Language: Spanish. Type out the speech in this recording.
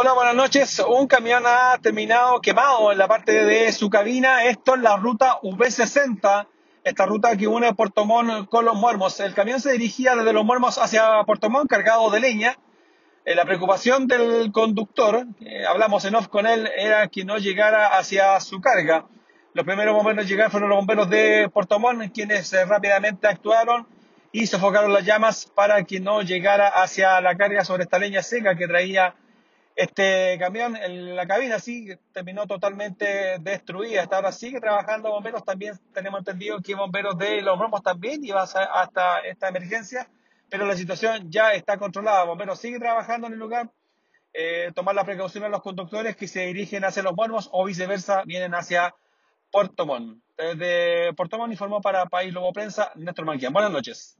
Hola, buenas noches. Un camión ha terminado quemado en la parte de su cabina. Esto es la ruta V60, esta ruta que une Puerto Montt con Los Muermos. El camión se dirigía desde Los Muermos hacia Puerto Montt cargado de leña. Eh, la preocupación del conductor, hablamos en off con él, era que no llegara hacia su carga. Los primeros bomberos en llegar fueron los bomberos de Puerto Montt, quienes eh, rápidamente actuaron y sofocaron las llamas para que no llegara hacia la carga sobre esta leña seca que traía este camión. En la cabina sí terminó totalmente destruida. Hasta ahora sigue trabajando bomberos. También tenemos entendido que bomberos de los romos también iban hasta esta emergencia, pero la situación ya está controlada. Bomberos sigue trabajando en el lugar. Eh, tomar la precaución a los conductores que se dirigen hacia los muermos o viceversa, vienen hacia Puerto Montt. Desde Puerto Montt informó para País Lobo Prensa Néstor Manquian. Buenas noches.